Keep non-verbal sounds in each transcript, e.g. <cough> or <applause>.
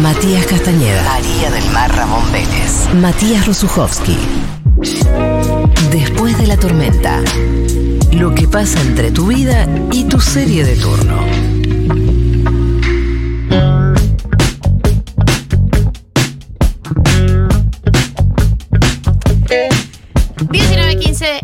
Matías Castañeda. María del Mar Ramón Vélez. Matías Rosuchowski. Después de la tormenta. Lo que pasa entre tu vida y tu serie de turno.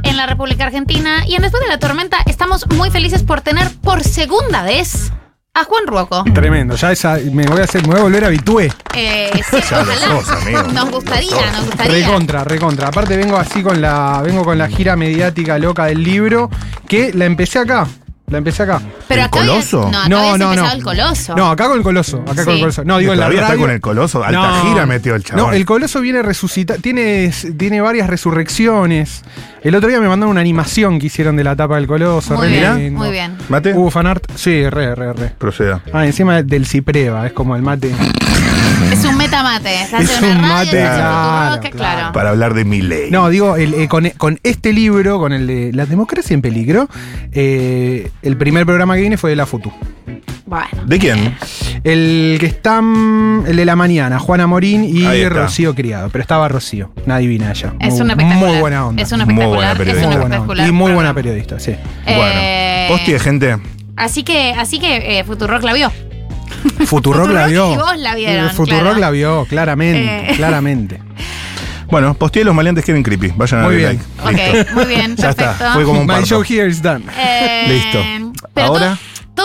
en la República Argentina y en Después de la Tormenta estamos muy felices por tener por segunda vez a Juan Ruoco. Tremendo, ya esa, me voy a hacer, me voy a volver habitué. Eh, <laughs> sí, ojalá. amigo. Nos gustaría, nos gustaría. Recontra, recontra. Aparte vengo así con la, vengo con la gira mediática loca del libro, que la empecé acá. La empecé acá. Pero ¿El acá Coloso? no, acá No, habías no, empezado no. el coloso. No, acá con el coloso. Acá con Sí. el coloso. No, digo en la Todavía está radio. con el Coloso. Alta gira metió el chabón. No, el coloso viene resucitado. Tiene, tiene varias resurrecciones. El otro día me mandaron una animación que hicieron de la tapa del coloso. Muy re bien, lindo. muy bien. ¿Mate? Hubo fanart. Sí, re, re, re. Proceda. Ah, encima del cipreva, es como el mate. Es un metamate. Estás Es un mate, claro. Para hablar de mi ley. No, digo, el, eh, con, con este libro, con el de La democracia en peligro, eh, el primer programa que viene fue de la FUTU. Bueno. ¿De quién? El que está. mm, El de la mañana, Juana Morín y está. Rocío Criado. Pero estaba Rocío, una divina ella. Es muy, una espectacular. Muy buena onda. Es una Muy buena espectacular. Es periodista. una Muy buena onda. espectacular. Y muy buena periodista, sí. Eh, Bueno. Posti de gente. Así que, así que eh, Futurock la vio. <laughs> Futurock la vio. y vos la vieron, Futurock claro. la vio, claramente. Eh. <laughs> Claramente. Bueno, posteé los maleantes quieren creepy. Vayan a Muy darle bien. like. Listo. Ok, muy bien, <laughs> Ya perfecto. está. Fue como un My parto. show here is done. Eh, Listo. Pero Ahora-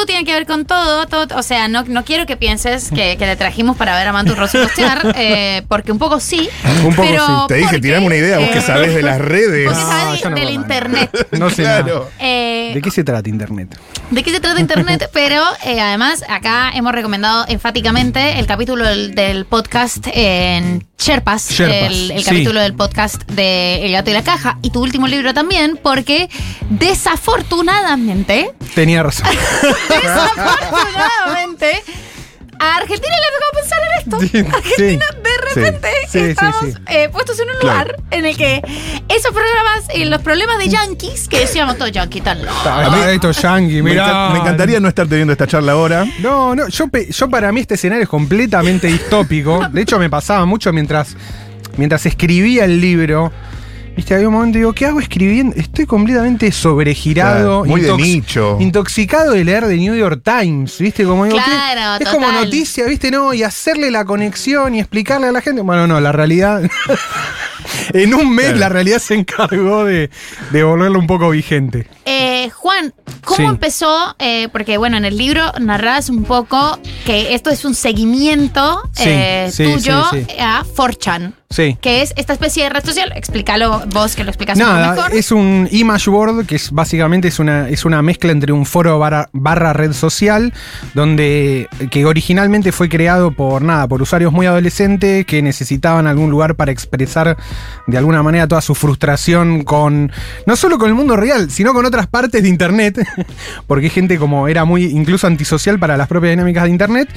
Tiene que ver con todo, todo. O sea, no, no quiero que pienses que, que le trajimos para ver a Mantu Rossi postear, <laughs> eh, porque un poco sí. Un poco pero sí. Te dije, porque, tirame una idea. Vos que eh, sabés de las redes. Porque No, no del internet. <laughs> No sé Claro. Eh, ¿De qué se trata internet? ¿De qué se trata Internet? <laughs> Pero eh, además acá hemos recomendado enfáticamente el capítulo del, del podcast en Sherpas, Sherpas, el, el sí. capítulo del podcast de El gato y la caja y tu último libro también, porque desafortunadamente, Tenía razón. <laughs> desafortunadamente, a Argentina le tocó pensar en esto. Argentina sí. de repente Sí, sí, estamos sí. eh, puestos en un Claro. lugar en el que esos programas y los problemas de yankees, que decíamos todos yankees tan locos. Ah, esto es yankee, Me, encantaría no estar teniendo esta charla ahora. No, no, yo, yo para mí este escenario es completamente distópico. De hecho, me pasaba mucho mientras, mientras escribía el libro. Viste, había un momento y digo, ¿qué hago escribiendo? Estoy completamente sobregirado. Claro, muy de nicho. Intoxicado de leer The New York Times, ¿viste? Como digo, Es como noticia, ¿viste? No, y hacerle la conexión y explicarle a la gente. Bueno, no, la realidad. <laughs> <laughs> en un mes Claro. la realidad se encargó de, de volverlo un poco vigente. Eh, Juan, ¿cómo Sí. empezó? Eh, porque bueno, en el libro narras un poco que esto es un seguimiento Sí, eh, sí, tuyo sí, sí. a 4chan, Sí. que es esta especie de red social. Explícalo vos, que lo explicas un poco Nada, mejor. es un image board que es básicamente es una, es una mezcla entre un foro barra, barra red social, donde que originalmente fue creado por nada, por usuarios muy adolescentes que necesitaban algún lugar para expresar de alguna manera toda su frustración con no solo con el mundo real, sino con otras partes de internet, <laughs> porque gente como era muy incluso antisocial para las propias dinámicas de internet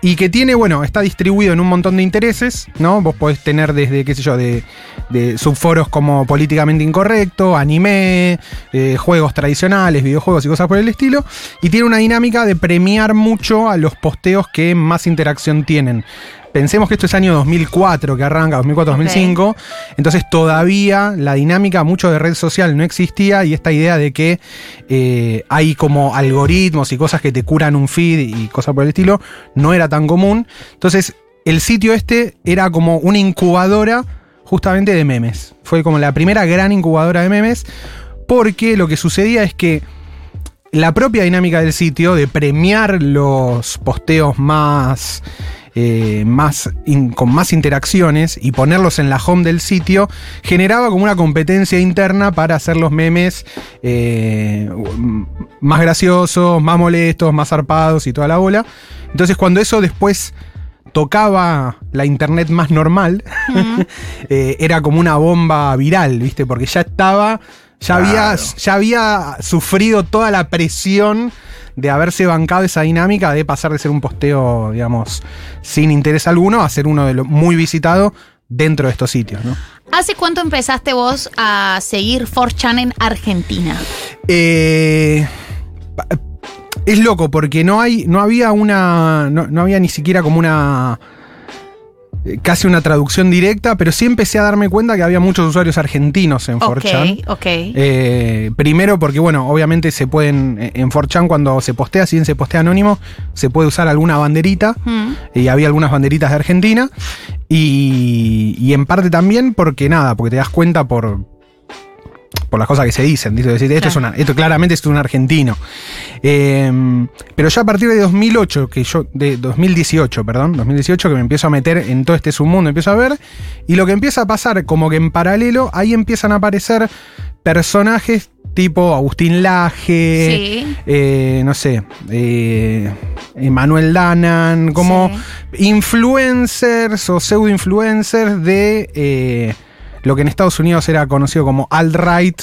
y que tiene, bueno, está distribuido en un montón de intereses, ¿no? Vos podés tener desde, qué sé yo, de, de subforos como políticamente incorrecto, anime, eh, juegos tradicionales, videojuegos y cosas por el estilo, y tiene una dinámica de premiar mucho a los posteos que más interacción tienen. Pensemos que esto es año 2004 que arranca, 2004-2005, entonces todavía la dinámica mucho de red social no existía y esta idea de que eh, hay como algoritmos y cosas que te curan un feed y cosas por el estilo no era tan común. Entonces el sitio este era como una incubadora justamente de memes. Fue como la primera gran incubadora de memes porque lo que sucedía es que la propia dinámica del sitio de premiar los posteos más, eh, más in- con más interacciones y ponerlos en la home del sitio generaba como una competencia interna para hacer los memes eh, más graciosos, más molestos, más zarpados y toda la bola. Entonces cuando eso después tocaba la internet más normal, <laughs> eh, era como una bomba viral, ¿viste? Porque ya estaba, ya, había, Claro. ya había sufrido toda la presión de haberse bancado esa dinámica de pasar de ser un posteo, digamos, sin interés alguno a ser uno de los muy visitado dentro de estos sitios, ¿no? ¿Hace cuánto empezaste vos a seguir 4chan en Argentina? Eh, es loco porque no hay, no había una, no, no había ni siquiera como una casi una traducción directa, pero sí empecé a darme cuenta que había muchos usuarios argentinos en Ok, 4chan. ok. Eh, primero porque, bueno, obviamente se pueden, eh, en 4chan cuando se postea, si bien se postea anónimo, se puede usar alguna banderita, Mm. y había algunas banderitas de Argentina, y, y en parte también porque nada, porque te das cuenta por, por las cosas que se dicen, esto, Claro. es una, esto claramente es un argentino. Eh, pero ya a partir de 2008, que yo, de 2018, perdón, 2018, que me empiezo a meter en todo este submundo, empiezo a ver, y lo que empieza a pasar, como que en paralelo, ahí empiezan a aparecer personajes tipo Agustín Laje, Sí. eh, no sé, eh, Emanuel Danan, como influencers o pseudo-influencers de eh, lo que en Estados Unidos era conocido como alt-right.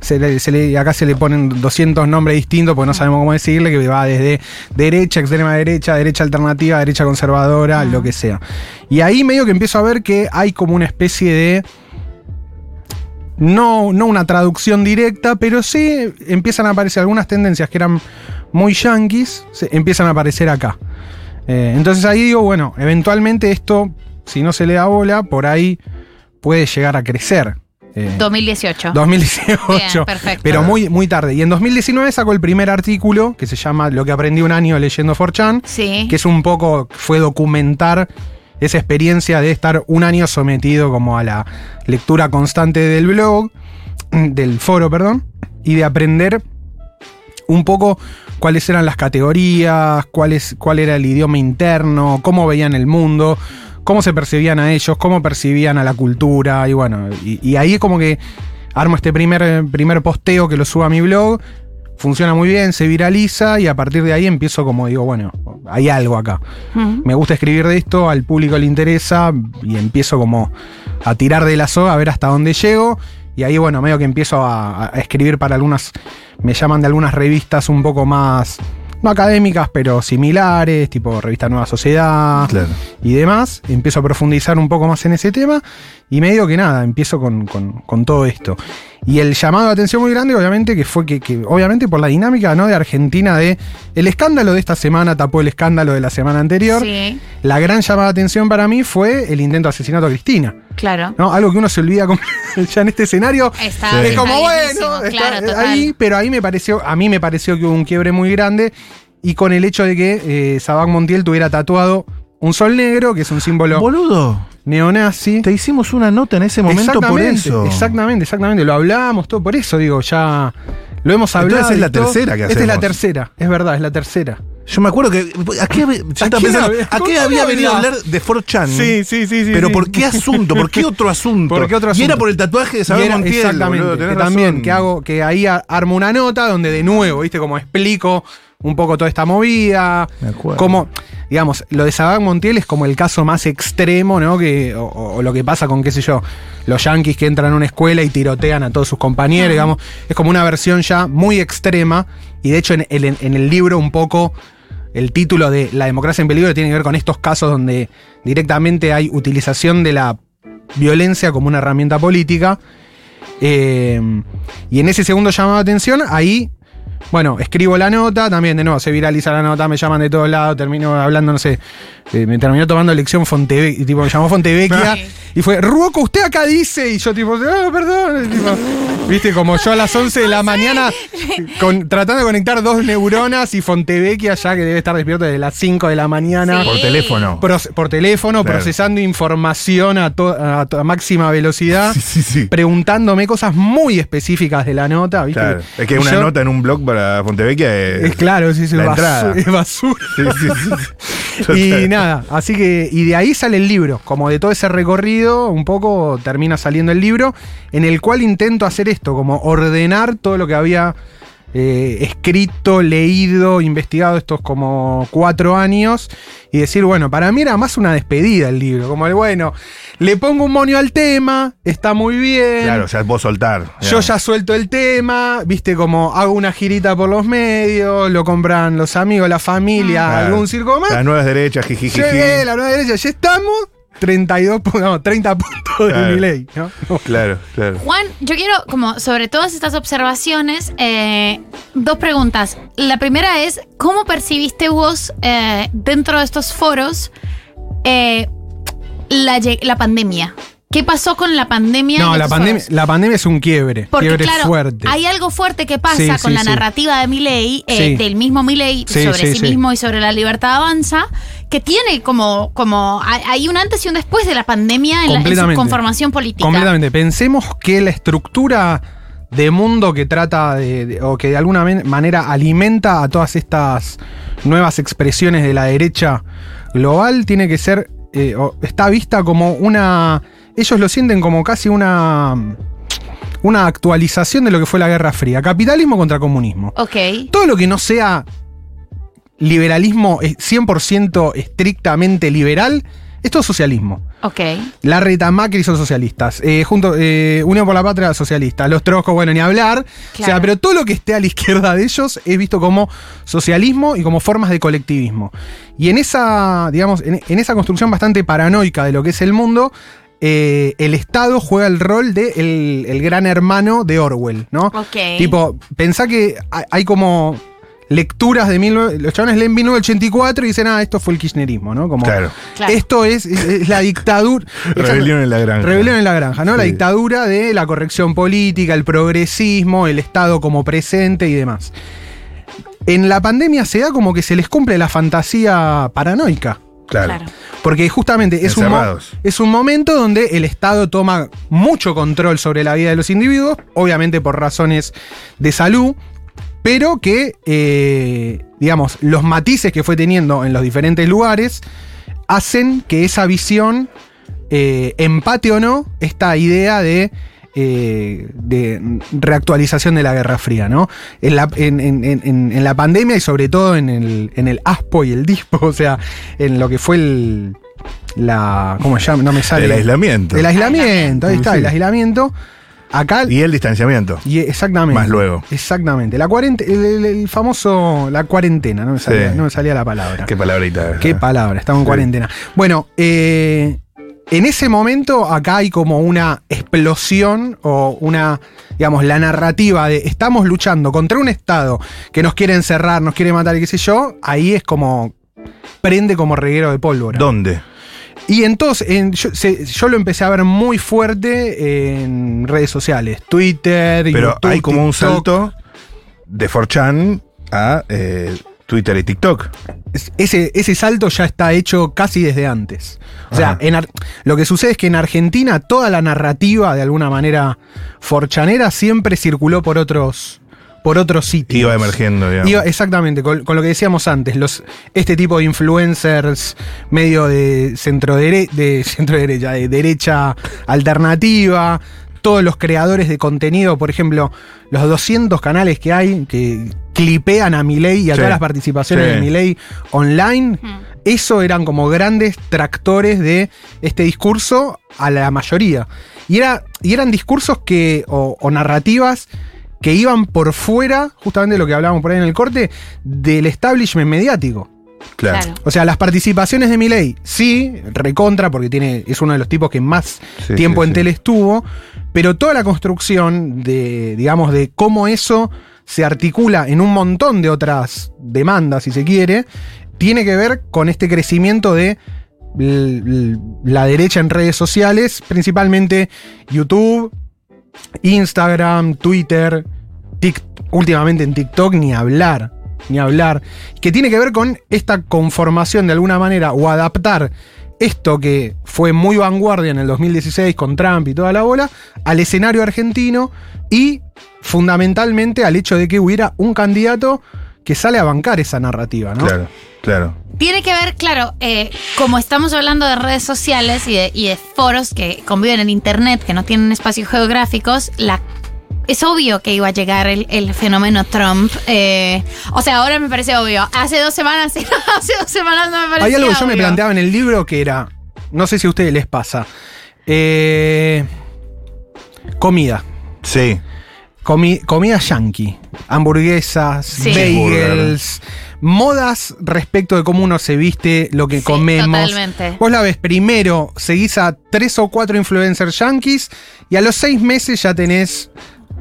Se le- se le- acá se le ponen 200 nombres distintos porque no sabemos cómo decirle, que va desde derecha, extrema derecha, derecha alternativa, derecha conservadora, lo que sea. Y ahí medio que empiezo a ver que hay como una especie de... No, no una traducción directa, pero sí empiezan a aparecer algunas tendencias que eran muy yanquis, se- empiezan a aparecer acá. Eh, entonces ahí digo, bueno, eventualmente esto, si no se le da bola, por ahí puede llegar a crecer. Eh, 2018. 2018. Bien, perfecto. Pero muy, muy tarde. Y en 2019 sacó el primer artículo que se llama Lo que aprendí un año leyendo 4chan, Sí. que es un poco, fue documentar esa experiencia de estar un año sometido como a la lectura constante del blog, del foro, perdón, y de aprender un poco cuáles eran las categorías, cuál, es- cuál era el idioma interno, cómo veían el mundo, cómo se percibían a ellos, cómo percibían a la cultura, y bueno, y, y ahí es como que armo este primer, primer posteo que lo subo a mi blog, funciona muy bien, se viraliza, y a partir de ahí empiezo como digo, bueno, hay algo acá. Me gusta escribir de esto, al público le interesa, y empiezo como a tirar de la soga a ver hasta dónde llego. Y ahí, bueno, medio que empiezo a, a escribir para algunas, me llaman de algunas revistas un poco más, no académicas, pero similares, tipo revista Nueva Sociedad Claro. y demás. Empiezo a profundizar un poco más en ese tema y me digo que nada, empiezo con, con- con todo esto. Y el llamado de atención muy grande, obviamente, que fue que, que, obviamente por la dinámica ¿no? de Argentina, de el escándalo de esta semana tapó el escándalo de la semana anterior. Sí, La gran llamada de atención para mí fue el intento de asesinato a Cristina. claro. ¿no? Algo que uno se olvida como- <laughs> ya en este escenario. Está, Es como bueno, está claro, ahí, pero ahí me pareció, a mí me pareció que hubo un quiebre muy grande y con el hecho de que eh, Sabac Montiel tuviera tatuado un sol negro, que es un símbolo Boludo, neonazi. te hicimos una nota en ese momento por eso. exactamente, exactamente. Lo hablábamos todo por eso, digo, ya lo hemos hablado. Entonces es y la todo. tercera que Esta es la hacemos. tercera, es verdad, es la tercera. Yo me acuerdo que. ¿A qué, pensando, había- ¿a con qué quién había venido a hablar de 4chan? sí, sí, sí. Pero ¿por qué asunto? ¿Por qué otro asunto? ¿Por qué otro Y asunto? era por el tatuaje de Y Saber Montiel, exactamente. boludo, que también, que hago, que ahí armo una nota donde de nuevo, viste, como explico un poco toda esta movida. Me acuerdo. Como, digamos, lo de Sabac Montiel es como el caso más extremo, ¿no? Que, o, o lo que pasa con, qué sé yo, los yanquis que entran a una escuela y tirotean a todos sus compañeros, digamos. Es como una versión ya muy extrema. Y de hecho, en, el- en el libro, un poco. El título de La democracia en peligro tiene que ver con estos casos donde directamente hay utilización de la violencia como una herramienta política. Eh, y en ese segundo llamado de atención, ahí, bueno, escribo la nota, también de nuevo se viraliza la nota, me llaman de todos lados, termino hablando, no sé, eh, me terminó tomando lección Fontevecchia, tipo, me llamó Fontevecchia, Sí. y fue, Ruoco, usted acá dice, y yo tipo, ah, perdón, tipo, viste, como yo a las 11 de la <laughs> mañana, <laughs> con- tratando de conectar dos neuronas, y Fontevecchia ya que debe estar despierto desde las 5 de la mañana. Sí. Por teléfono. Por teléfono, Claro. procesando información a, to- a to- a máxima velocidad, <laughs> Sí, sí, sí. preguntándome cosas muy específicas de la nota. ¿viste? Claro. Es que Y una yo- nota en un blog para Fontevecchia es. Es claro, sí, sí, la basu- entrada. <laughs> es basura. Sí. <laughs> Y nada, así que, y de ahí sale el libro, como de todo ese recorrido, un poco termina saliendo el libro, en el cual intento hacer esto, como ordenar todo lo que había eh, escrito, leído, investigado estos como cuatro años, y decir, bueno, para mí era más una despedida el libro, como el, bueno, le pongo un monio al tema, está muy bien. Claro, o sea, vos soltar. Yo ya suelto el tema, viste como hago una girita por los medios, lo compran los amigos, la familia, Claro. algún circo más. Las nuevas derechas, jijijiji. Llegué, la nueva derecha, ya estamos. 32, pu- no, 30 puntos Claro. de mi ley. ¿no? <laughs> Claro, claro. Juan, yo quiero, como sobre todas estas observaciones, eh, dos preguntas. La primera es, ¿cómo percibiste vos eh, dentro de estos foros? eh, la, la pandemia. ¿Qué pasó con la pandemia? No, la pandemia, la pandemia es un quiebre. Porque quiebre claro, fuerte. hay algo fuerte que pasa Sí, con sí, la sí. narrativa de Milei, eh, del mismo Sí, sobre sí, mismo y sobre la libertad avanza, que tiene como, como hay- un antes y un después de la pandemia en, la- en su Completamente. conformación política. Completamente. Pensemos que la estructura de mundo que trata de, de- o que de alguna manera alimenta a todas estas nuevas expresiones de la derecha global tiene que ser, eh, o está vista como una, ellos lo sienten como casi una, una actualización de lo que fue la Guerra Fría, capitalismo contra comunismo. Ok. Todo lo que no sea liberalismo eh, 100% estrictamente liberal, esto es socialismo. Ok. Larreta, Macri son socialistas. Eh, junto, eh, Unión por la Patria, socialista. Los Trojos, bueno, ni hablar. O sea, pero todo lo que esté a la izquierda de ellos es visto como socialismo y como formas de colectivismo. Y en esa, digamos, en, en esa construcción bastante paranoica de lo que es el mundo, eh, el Estado juega el rol de el, el gran hermano de Orwell, ¿no? Ok. Tipo, pensá que hay, hay como lecturas de 19 los chavales leen 1984 y dicen, ah, esto fue el kirchnerismo, ¿no? Como, Claro. Claro. Esto es, es- es la dictadura. <laughs> Rebelión en la granja. Rebelión en la granja, ¿no? La Sí. dictadura de la corrección política, el progresismo, el Estado como presente y demás. En la pandemia se da como que se les cumple la fantasía paranoica. Claro. Claro. Porque justamente es un, es un momento donde el Estado toma mucho control sobre la vida de los individuos, obviamente por razones de salud, pero que, eh, digamos, los matices que fue teniendo en los diferentes lugares hacen que esa visión eh, empate o no esta idea de, eh, de reactualización de la Guerra Fría, ¿no? En la, en, en- en- en la pandemia y sobre todo en el, en el ASPO y el DISPO, <laughs> o sea, en lo que fue el. La, ¿Cómo se llama? No me sale. El aislamiento. El aislamiento, ahí está, Sí. el aislamiento. Acá. Y el distanciamiento. Y exactamente. Más luego. Exactamente. La el, el- el famoso. La cuarentena, no me salía, Sí. no me salía la palabra. Qué palabrita. Qué palabra, estamos en cuarentena. Bueno, eh, en ese momento acá hay como una explosión o una, digamos, la narrativa de estamos luchando contra un Estado que nos quiere encerrar, nos quiere matar y qué sé yo, ahí es como prende como reguero de pólvora. ¿Dónde? Y entonces, en- yo, se- yo lo empecé a ver muy fuerte en redes sociales, Twitter, Pero YouTube, hay como un salto de 4chan a eh, Twitter y TikTok. Es- ese, ese salto ya está hecho casi desde antes. O sea, en lo que sucede es que en Argentina toda la narrativa, de alguna manera, forchanera, siempre circuló por otros, por otros sitios. Iba emergiendo, digamos. Iba- exactamente, con, con lo que decíamos antes, los, este tipo de influencers medio de centro de <laughs> centro derecha, de derecha alternativa, todos los creadores de contenido, por ejemplo, los 200 canales que hay que clipean a Milei y a Sí, todas las participaciones sí. de Milei online, eso eran como grandes tractores de este discurso a la mayoría. Y, era, y eran discursos que, o, o narrativas que iban por fuera, justamente de lo que hablábamos por ahí en el corte, del establishment mediático. Claro. Claro. O sea, las participaciones de Milei, sí, recontra, porque tiene, es uno de los tipos que más Sí, tiempo sí, en sí. tele estuvo, pero toda la construcción de, digamos, de cómo eso se articula en un montón de otras demandas, si se quiere, tiene que ver con este crecimiento de la derecha en redes sociales, principalmente YouTube, Instagram, Twitter, Tik- últimamente en TikTok, ni hablar, ni hablar, que tiene que ver con esta conformación de alguna manera o adaptar esto que fue muy vanguardia en el 2016 con Trump y toda la bola, al escenario argentino y fundamentalmente al hecho de que hubiera un candidato que sale a bancar esa narrativa, ¿no? Claro, claro. Tiene que ver, claro, eh, como estamos hablando de redes sociales y de, y de foros que conviven en Internet, que no tienen espacios geográficos, la, es obvio que iba a llegar el, el fenómeno Trump. eh, o sea, ahora me parece obvio. Hace dos semanas, <laughs> hace dos semanas no me parecía Hay algo que yo me planteaba en el libro que era, no sé si a ustedes les pasa, eh, comida. Sí. Comi- comida yankee. Hamburguesas, Sí. bagels, modas respecto de cómo uno se viste, lo que Sí, comemos. totalmente. Vos la ves primero, seguís a tres o cuatro influencers yankees y a los seis meses ya tenés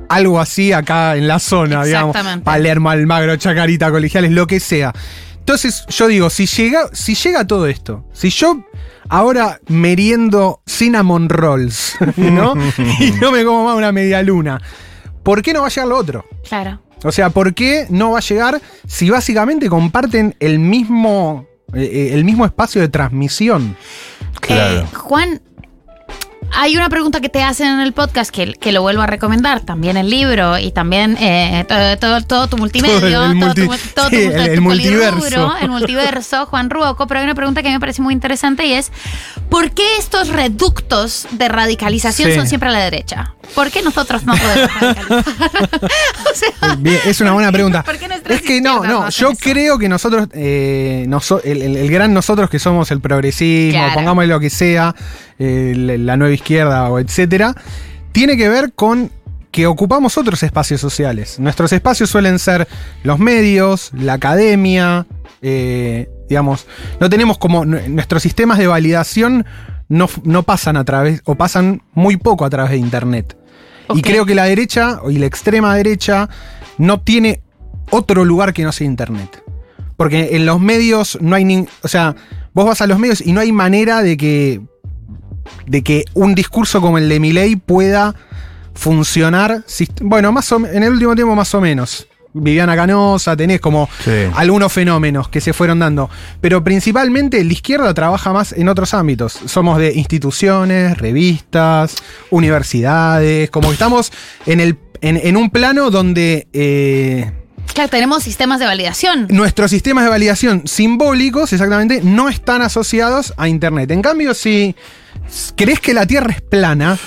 algo así acá en la zona, digamos. Palermo, Almagro, Chacarita, Colegiales, lo que sea. Entonces, yo digo, si llega, si llega todo esto, si yo ahora meriendo cinnamon rolls, <laughs> ¿no? <laughs> y no me como más una media luna, ¿por qué no va a llegar lo otro? Claro. O sea, ¿por qué no va a llegar si básicamente comparten el mismo, eh, el mismo espacio de transmisión? Claro. Eh, Juan, hay una pregunta que te hacen en el podcast que, que lo vuelvo a recomendar, también el libro y también eh, todo, todo, todo tu multimedio, Todo <laughs> el todo, tu, todo tu- sí, tu el- multiverso. el multiverso, <laughs> Juan Ruoco, pero hay una pregunta que me parece muy interesante y es, ¿por qué estos reductos de radicalización Sí. son siempre a la derecha? ¿Por qué nosotros no podemos <laughs> radicalizar? o sea, Bien, es una buena pregunta. ¿Por qué nuestras Es que no, no yo eso? creo que nosotros, eh, noso- el, el- el gran nosotros que somos el progresismo, Claro. pongámosle lo que sea, eh, la, nueva izquierda o etcétera, tiene que ver con que ocupamos otros espacios sociales. Nuestros espacios suelen ser los medios, la academia, eh, digamos, no tenemos como nuestros sistemas de validación no, no pasan a través, o pasan muy poco a través de internet. Y creo que la derecha y la extrema derecha no tiene otro lugar que no sea internet. Porque en los medios no hay ni. O sea, vos vas a los medios y no hay manera de que. De que un discurso como el de Milei pueda funcionar. Bueno, más o, en el último tiempo más o menos. Viviana Canosa, tenés como Sí. algunos fenómenos que se fueron dando. Pero principalmente la izquierda trabaja más en otros ámbitos. Somos de instituciones, revistas, universidades, como que estamos en, el, en, en un plano donde eh, Claro, tenemos sistemas de validación. nuestros sistemas de validación simbólicos exactamente no están asociados a Internet. En cambio, si crees que la Tierra es plana,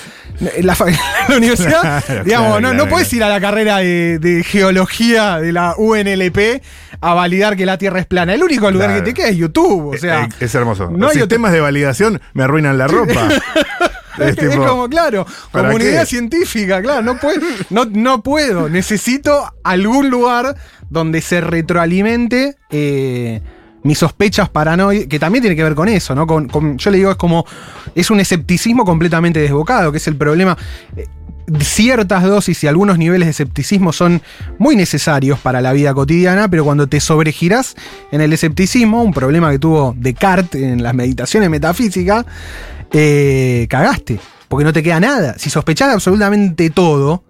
la, <laughs> la universidad, Claro, digamos, claro, no, claro, no puedes ir a la carrera de, de geología de la UNLP a validar que la Tierra es plana. El único lugar Claro. que te queda es YouTube. O sea, Eh, es hermoso. no Los hay sistemas de validación me arruinan la <laughs> ropa. <laughs> Es, como, claro, ¿para comunidad qué? científica, claro, no, puedo, no, no puedo. Necesito algún lugar donde se retroalimente eh, mis sospechas paranoicas, que también tiene que ver con eso, ¿no? Con, con- yo le digo, es como, es un escepticismo completamente desbocado, que es el problema. Eh, Ciertas dosis y algunos niveles de escepticismo son muy necesarios para la vida cotidiana, pero cuando te sobregirás en el escepticismo, un problema que tuvo Descartes en las meditaciones metafísicas, eh, cagaste, porque no te queda nada. Si sospechás absolutamente todo,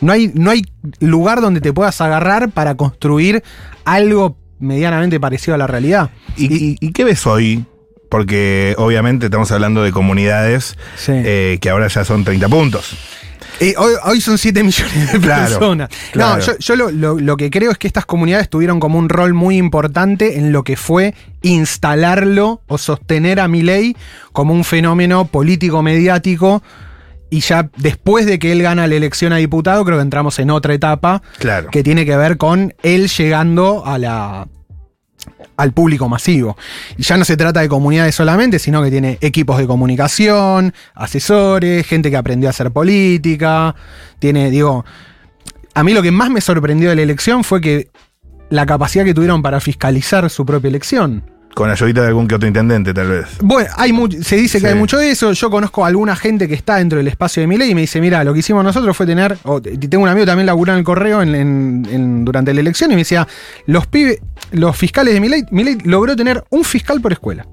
no hay, no hay lugar donde te puedas agarrar para construir algo medianamente parecido a la realidad. ¿Y, y- y qué ves hoy? Porque obviamente estamos hablando de comunidades Sí. eh, que ahora ya son 30 puntos. Hoy, hoy son 7 millones de Claro, personas. claro. No, yo, yo lo, lo- lo que creo es que estas comunidades tuvieron como un rol muy importante en lo que fue instalarlo o sostener a Milei como un fenómeno político mediático. Y ya después de que él gana la elección a diputado, creo que entramos en otra etapa Claro. que tiene que ver con él llegando a la al público masivo. Y ya no se trata de comunidades solamente, sino que tiene equipos de comunicación, asesores, gente que aprendió a hacer política, tiene, digo, a mí lo que más me sorprendió de la elección fue que la capacidad que tuvieron para fiscalizar su propia elección. Con ayudita de algún que otro intendente, tal vez. Bueno, hay se dice que Sí. hay mucho de eso. Yo conozco a alguna gente que está dentro del espacio de Milei y me dice, mira, lo que hicimos nosotros fue tener, o t- tengo un amigo también laburó en el correo en, en- en- durante la elección y me decía, los pibes, los fiscales de Milei, Milei logró tener un fiscal por escuela.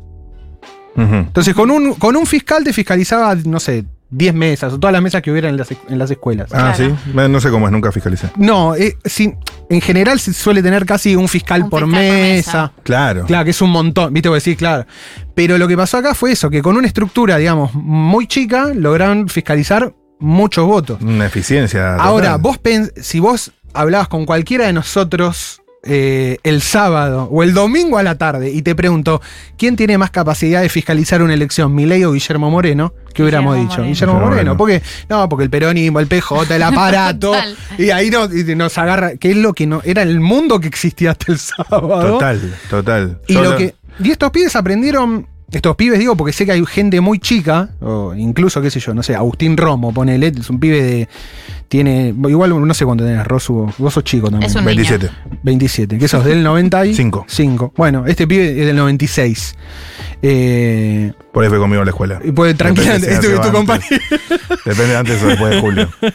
Entonces, con un, con un fiscal te fiscalizaba, no sé, 10 mesas o todas las mesas que hubiera en las, es- en las escuelas. Ah, Claro. sí. No sé cómo es, nunca fiscalicé. No, eh, sí, en general se suele tener casi un fiscal, Un por, fiscal por mesa. Claro. Claro, que es un montón, viste, vos decís, claro. Pero lo que pasó acá fue eso, que con una estructura, digamos, muy chica, lograron fiscalizar muchos votos. Una eficiencia. Ahora, vos pens- si vos hablabas con cualquiera de nosotros eh, el sábado o el domingo a la tarde y te pregunto, ¿quién tiene más capacidad de fiscalizar una elección, Milei o Guillermo Moreno? ¿Qué hubiéramos Guillermo dicho? Moreno. Guillermo Moreno. Moreno. Porque, no, porque el peronismo, el PJ, el <laughs> aparato. Y ahí y nos agarra, que es lo que no, era el mundo que existía hasta el sábado. Total, total. Y Solo- lo que. Y estos pibes aprendieron. Estos pibes, digo, porque sé que hay gente muy chica, o incluso, qué sé yo, no sé, Agustín Romo, ponele, es un pibe de tiene, igual no sé cuánto tenés, Rosu, vos sos chico también. Es un 27. 27, que sos del 95. Cinco. Bueno, este pibe es del 96. Eh, Por ahí fue conmigo a la escuela. y puede, tranquilamente, Depende si es tu, compañero. Depende de antes o después de julio. <laughs>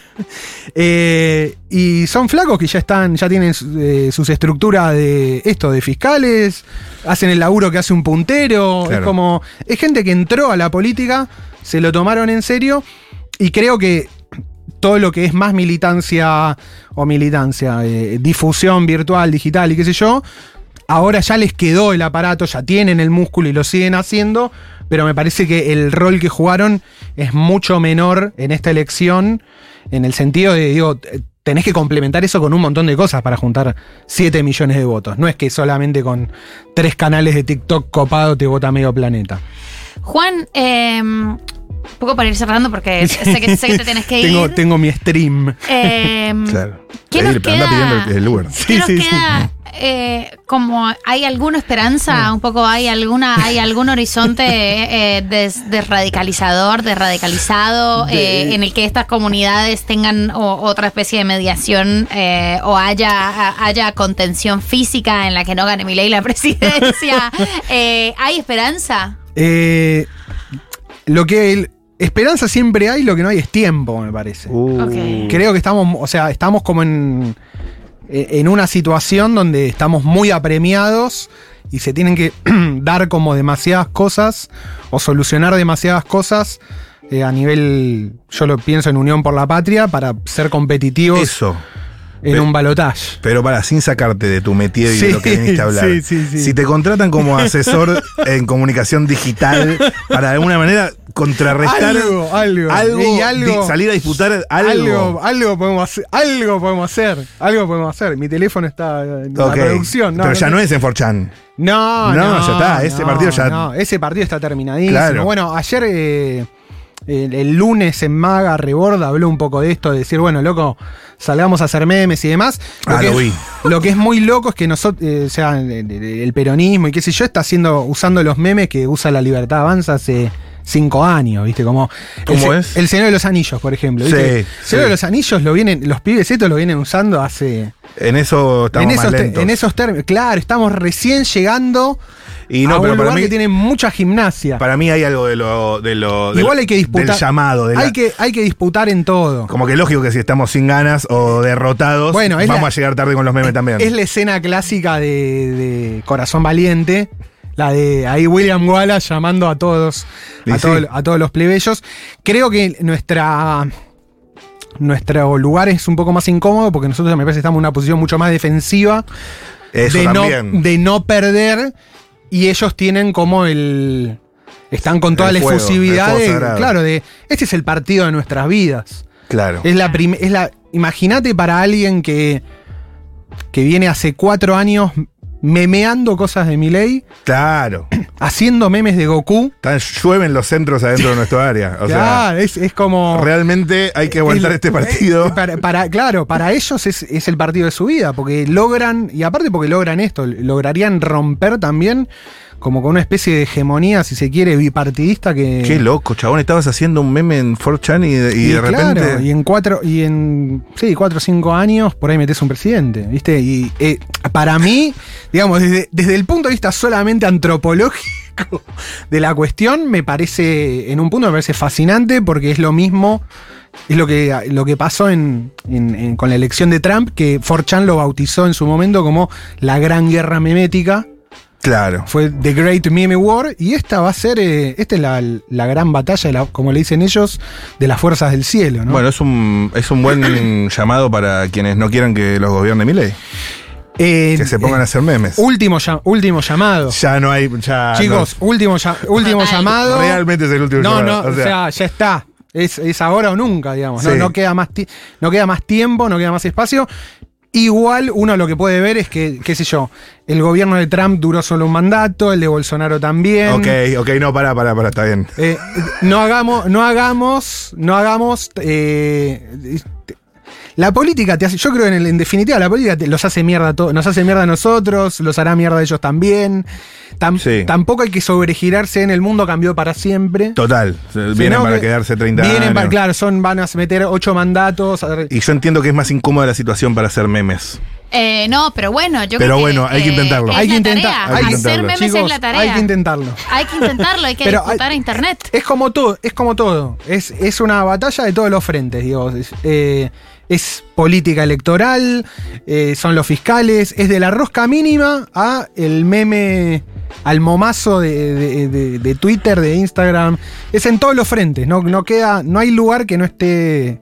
Eh, y son flacos que ya están, ya tienen eh, sus estructuras de esto, de fiscales, hacen el laburo que hace un puntero. Claro. Es como. Es gente que entró a la política, se lo tomaron en serio. Y creo que todo lo que es más militancia o militancia, eh, difusión virtual, digital y qué sé yo, ahora ya les quedó el aparato, ya tienen el músculo y lo siguen haciendo, pero me parece que el rol que jugaron es mucho menor en esta elección, en el sentido de, digo, tenés que complementar eso con un montón de cosas para juntar 7 millones de votos. No es que solamente con tres canales de TikTok copado te vota medio planeta. Juan, eh, un poco para ir cerrando porque <laughs> sé que, sé que te tenés que ir. tengo, tengo mi stream. Eh, <laughs> Claro. ¿Qué nos queda? pidiendo el, Uber. ¿Qué nos Sí, sí, queda? eh, como hay alguna esperanza, un poco hay alguna, hay algún horizonte eh, des- desradicalizador, desradicalizado, <laughs> eh, en el que estas comunidades tengan o- otra especie de mediación eh, o haya, haya contención física en la que no gane Milei la presidencia. Eh, ¿Hay esperanza? Eh, lo que el- esperanza siempre hay, lo que no hay es tiempo, me parece. Uh. Creo que estamos, o sea, estamos como en, en una situación donde estamos muy apremiados y se tienen que <clears throat> dar como demasiadas cosas o solucionar demasiadas cosas eh, a nivel, yo lo pienso en Unión por la Patria, para ser competitivos Eso. En Pe- un balotaje. Pero para, sin sacarte de tu métier y Sí, de lo que viniste a hablar. sí, sí, sí. Si te contratan como <laughs> asesor en comunicación digital para de alguna manera contrarrestar Algo, algo. algo, salir a disputar algo. Algo, algo podemos hacer, algo podemos hacer, algo podemos hacer. Mi teléfono está en Ok. la producción. Pero ya no es en 4chan. No, No, no, ya está, ese no, partido ya- no, ese partido está terminadísimo. Claro. Bueno, ayer, eh, el, el lunes en Maga, Reborda habló un poco de esto, de decir, bueno, loco, salgamos a hacer memes y demás. Ah, que lo vi. Lo que es muy loco es que nosotros, o sea, el, peronismo y qué sé yo, está haciendo, usando los memes que usa la Libertad Avanza hace cinco años, ¿viste? Como ¿Cómo es? El Señor de los Anillos, por ejemplo. Sí. El sí. Señor de los Anillos lo vienen, los pibes estos lo vienen usando hace. En eso estamos en, más esos lentos. en esos términos. Claro, estamos recién llegando y no, a pero para lugar mí, que tiene mucha gimnasia. para mí hay algo de lo. De lo Igual hay que disputar. Del llamado. de la- hay, que, hay que disputar en todo. Como que lógico que si estamos sin ganas o derrotados, Bueno, vamos la- a llegar tarde con los memes también. Es la escena clásica de, de Corazón Valiente. La de ahí William Wallace llamando a todos, a, sí. todo- a todos los plebeyos. Creo que nuestra. Nuestro lugar es un poco más incómodo porque nosotros me parece estamos en una posición mucho más defensiva Eso de no, de no perder y ellos tienen como el están con toda El la fuego, efusividad de, claro de este es el partido de nuestras vidas Claro. es la es la imagínate para alguien que que viene hace cuatro años memeando cosas de Milei Claro. <clears throat> haciendo memes de Goku Tan, llueven los centros adentro de nuestro área. O Claro, es, es como sea, realmente hay que aguantar el- este partido. eh, para, para- claro, para ellos es, es el partido de su vida, porque logran, y aparte porque logran esto, lograrían romper también como con una especie de hegemonía, si se quiere, bipartidista que. Qué loco, chabón. Estabas haciendo un meme en 4chan y, de- y de repente. Claro, y en cuatro, y en sí, cuatro o cinco años, por ahí metes un presidente, ¿viste? Y eh, para mí, digamos, desde, desde el punto de vista solamente antropológico de la cuestión, me parece, en un punto me parece fascinante porque es lo mismo, es lo que, lo que pasó en, en- en- con la elección de Trump, que 4chan lo bautizó en su momento como la gran guerra memética. Claro. Fue The Great Meme War y esta va a ser, eh, esta es la, la gran batalla, de la- como le dicen ellos, de las fuerzas del cielo, ¿no? Bueno, es un, es un buen <clears throat> llamado para quienes no quieran que los gobierne mi ley. Eh, Que se pongan a hacer memes. último, ya- último llamado. Ya no hay. Ya Chicos, último, ya- último Total. llamado. no. realmente es el último No, no, llamado. o sea, ya está. Es, es ahora o nunca, digamos. No, Sí. no queda más no queda más tiempo, no queda más espacio. Igual uno lo que puede ver es que, qué sé yo, el gobierno de Trump duró solo un mandato, el de Bolsonaro también. Ok, ok, no, para, para, para, está bien. Eh, no hagamos, no hagamos, no hagamos. eh, La política te hace, yo creo en, el- en definitiva, la política te- los hace mierda a todos, nos hace mierda a nosotros, los hará mierda a ellos también. Tam- Sí. Tampoco hay que sobregirarse en el mundo cambió para siempre. Total. Vienen Sino para que quedarse 30 vienen años. para- claro, son, van a meter ocho mandatos. a Y yo entiendo que es más incómoda la situación para hacer memes. Eh, no, pero bueno, yo Pero creo que, bueno, hay que eh, intentarlo. Hay que tarea. hay que Hacer intentarlo. memes Chicos, es la tarea. hay que intentarlo. Hay que intentarlo, hay que <laughs> Pero disfrutar hay- internet. Es como todo, es como todo. Es, es una batalla de todos los frentes, digo. Es, eh, es política electoral, eh, son los fiscales, es de la rosca mínima a el meme al momazo de, de- de- de Twitter, de Instagram. Es en todos los frentes, no, no queda, no hay lugar que no esté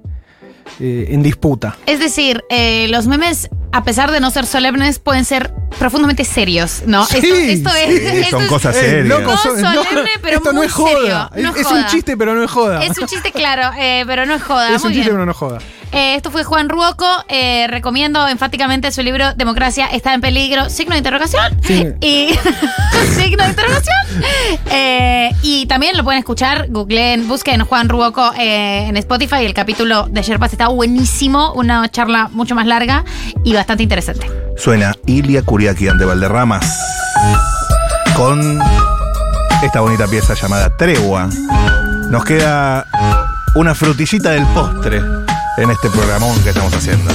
eh, en disputa. Es decir, eh, los memes, a pesar de no ser solemnes, pueden ser profundamente serios, ¿no? Sí, esto, esto es, sí, esto son es- cosas serias. loco, No son- solemne, pero esto no muy es joda. serio, no es, es es un chiste, pero no es joda. Es un chiste claro, eh, pero no es joda. Es Muy un chiste, bien. pero no es joda. Eh, esto fue Juan Ruoco. eh, recomiendo enfáticamente su libro Democracia está en peligro. Signo de interrogación. Sí. Y. <laughs> signo de interrogación. Eh, y también lo pueden escuchar. Googleen, busquen Juan Ruoco eh, en Spotify. El capítulo de Sherpas está buenísimo. Una charla mucho más larga y bastante interesante. Suena Ilia Kuriakian de Valderramas con esta bonita pieza llamada Tregua. Nos queda una frutillita del postre en este programón que estamos haciendo.